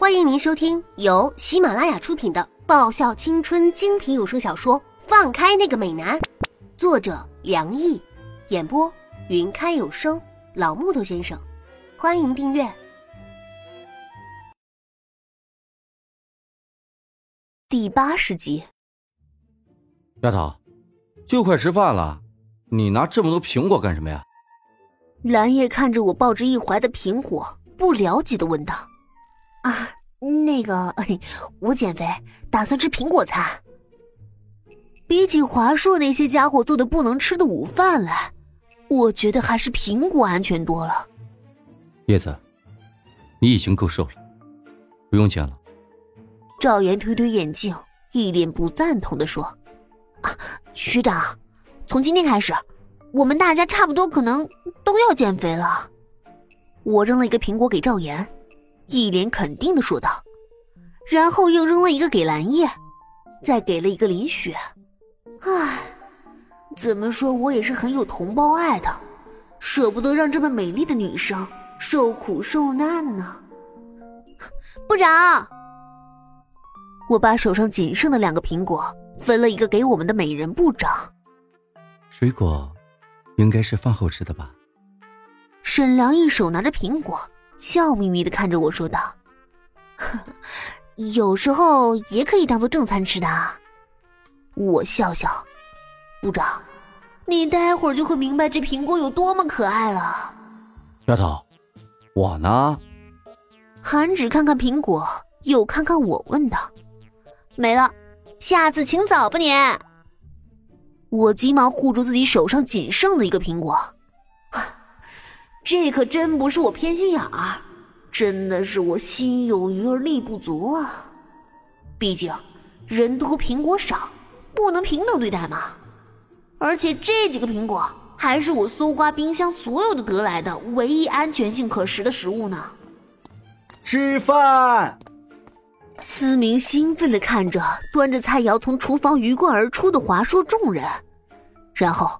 欢迎您收听由喜马拉雅出品的爆笑青春精品有声小说《放开那个美男》，作者梁毅，演播云开有声老木头先生。欢迎订阅第八十集。丫头，就快吃饭了，你拿这么多苹果干什么呀？蓝叶看着我抱着一怀的苹果，不了解的问道：“啊，那个，我减肥，打算吃苹果餐。比起华硕那些家伙做的不能吃的午饭来，我觉得还是苹果安全多了。”叶子，你已经够瘦了，不用减了。赵岩推推眼镜，一脸不赞同的说：“啊，学长，从今天开始。”我们大家差不多可能都要减肥了。我扔了一个苹果给赵岩，一脸肯定的说道，然后又扔了一个给蓝叶，再给了一个林雪。唉，怎么说我也是很有同胞爱的，舍不得让这么美丽的女生受苦受难呢。部长，我把手上仅剩的两个苹果分了一个给我们的美人部长。水果。应该是饭后吃的吧。沈良一手拿着苹果，笑眯眯的看着我说道：“有时候也可以当做正餐吃的。”我笑笑：“部长，你待会儿就会明白这苹果有多么可爱了。”丫头，我呢？韩芷看看苹果，又看看我，问道：“没了，下次请早吧，你。”我急忙护住自己手上仅剩的一个苹果，这可真不是我偏心眼儿，真的是我心有余而力不足啊！毕竟人多苹果少，不能平等对待嘛。而且这几个苹果还是我搜刮冰箱所有的得来的唯一安全性可食的食物呢。吃饭！思明兴奋的看着端着菜肴从厨房鱼贯而出的华硕众人，然后，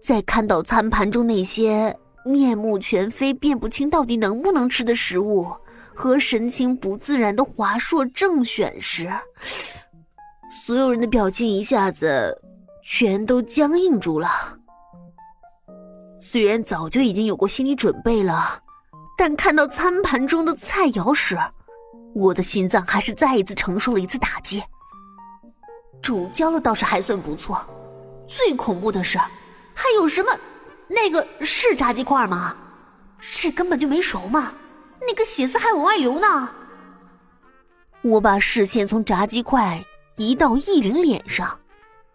再看到餐盘中那些面目全非、辨不清到底能不能吃的食物和神情不自然的华硕正选时，所有人的表情一下子全都僵硬住了。虽然早就已经有过心理准备了，但看到餐盘中的菜肴时，我的心脏还是再一次承受了一次打击。煮焦了倒是还算不错，最恐怖的是，还有什么？那个是炸鸡块吗？这根本就没熟嘛！那个血丝还往外流呢。我把视线从炸鸡块移到易灵脸上，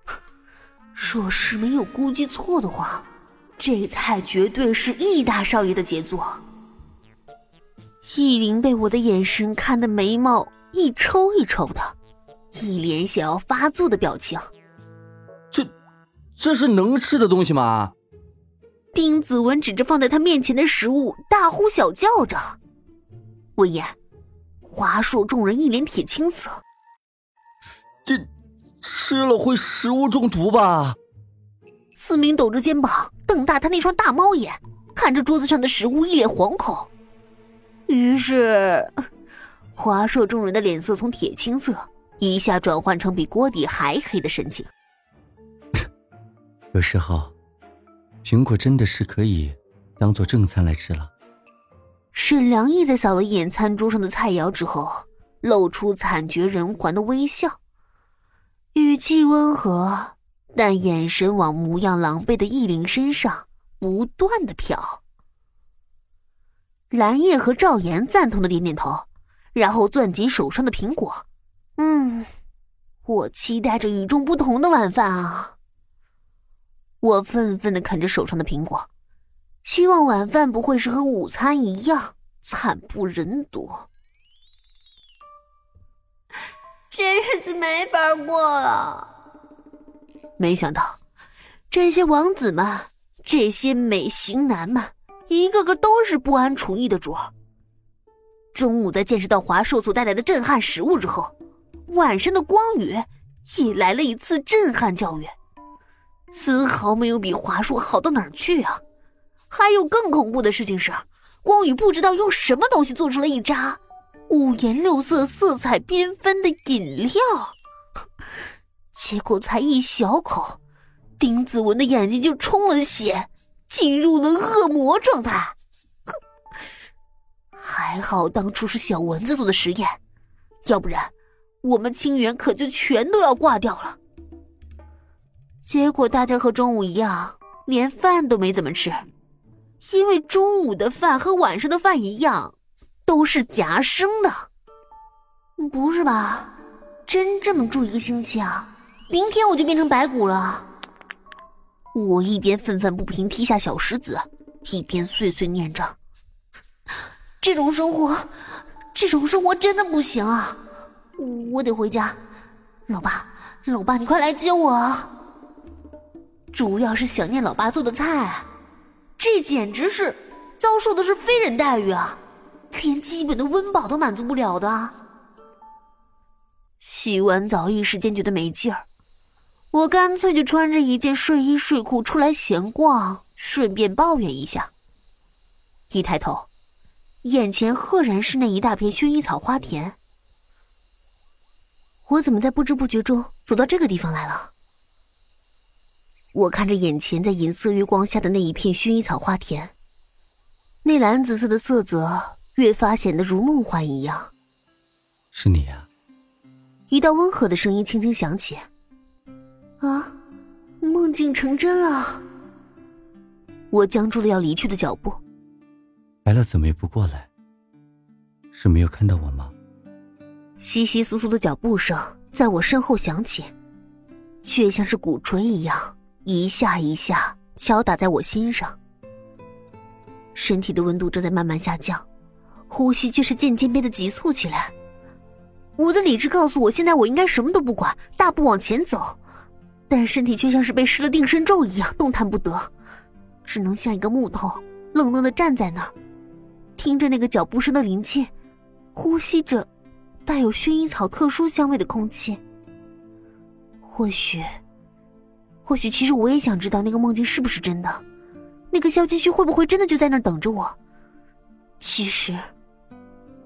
若是没有估计错的话，这菜绝对是易大少爷的杰作。易林被我的眼神看得眉毛一抽一抽的，一脸想要发作的表情。这，这是能吃的东西吗？丁子文指着放在他面前的食物，大呼小叫着。闻言，华硕众人一脸铁青色。这，吃了会食物中毒吧？思明抖着肩膀，瞪大他那双大猫眼，看着桌子上的食物，一脸惶恐。于是，华硕众人的脸色从铁青色一下转换成比锅底还黑的神情。有时候，苹果真的是可以当做正餐来吃了。沈良义在扫了一眼餐桌上的菜肴之后，露出惨绝人寰的微笑，语气温和，但眼神往模样狼狈的易灵身上不断的瞟。蓝叶和赵岩赞同的点点头，然后攥紧手上的苹果。嗯，我期待着与众不同的晚饭啊！我愤愤的啃着手上的苹果，希望晚饭不会是和午餐一样惨不忍睹。这日子没法过了。没想到，这些王子们，这些美型男们。一个个都是不安厨艺的主。中午在见识到华硕所带来的震撼食物之后，晚上的光宇也来了一次震撼教育，丝毫没有比华硕好到哪儿去啊！还有更恐怖的事情是，光宇不知道用什么东西做出了一扎五颜六色、色彩缤纷的饮料。结果才一小口，丁子文的眼睛就充了血，进入了恶魔状态。还好当初是小蚊子做的实验，要不然我们清源可就全都要挂掉了。结果大家和中午一样，连饭都没怎么吃，因为中午的饭和晚上的饭一样，都是夹生的。不是吧？真这么住一个星期啊？明天我就变成白骨了。我一边愤愤不平踢下小石子，一边碎碎念着：“这种生活，这种生活真的不行啊！我得回家。老爸，老爸，你快来接我！主要是想念老爸做的菜，这简直是遭受的是非人待遇啊！连基本的温饱都满足不了的。洗完澡，一时间觉得没劲儿。”我干脆就穿着一件睡衣睡裤出来闲逛，顺便抱怨一下。一抬头，眼前赫然是那一大片薰衣草花田。我怎么在不知不觉中走到这个地方来了？我看着眼前在银色月光下的那一片薰衣草花田，那蓝紫色的色泽越发显得如梦幻一样。是你呀！一道温和的声音轻轻响起。啊，梦境成真了！我僵住了要离去的脚步。来了怎么也不过来？是没有看到我吗？窸窸窣窣的脚步声在我身后响起，却像是鼓槌一样，一下一下敲打在我心上。身体的温度正在慢慢下降，呼吸却是渐渐变得急促起来。我的理智告诉我，现在我应该什么都不管，大步往前走。但身体却像是被施了定身咒一样动弹不得，只能像一个木头，愣愣的站在那儿，听着那个脚步声的临近，呼吸着带有薰衣草特殊香味的空气。或许，或许，其实我也想知道那个梦境是不是真的，那个萧继旭会不会真的就在那儿等着我？其实，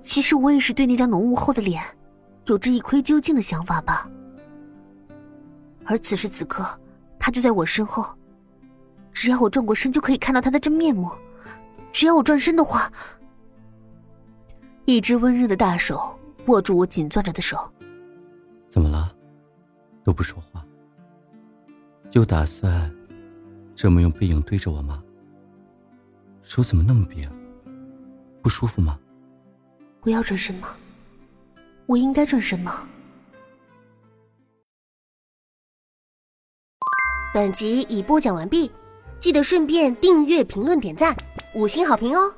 其实我也是对那张浓雾后的脸，有着一窥究竟的想法吧。而此时此刻，他就在我身后。只要我转过身，就可以看到他的真面目。只要我转身的话，一只温热的大手握住我紧攥着的手。怎么了？都不说话？就打算这么用背影对着我吗？手怎么那么冰？不舒服吗？我要转身吗？我应该转身吗？本集已播讲完毕，记得顺便订阅、评论、点赞、五星好评哦！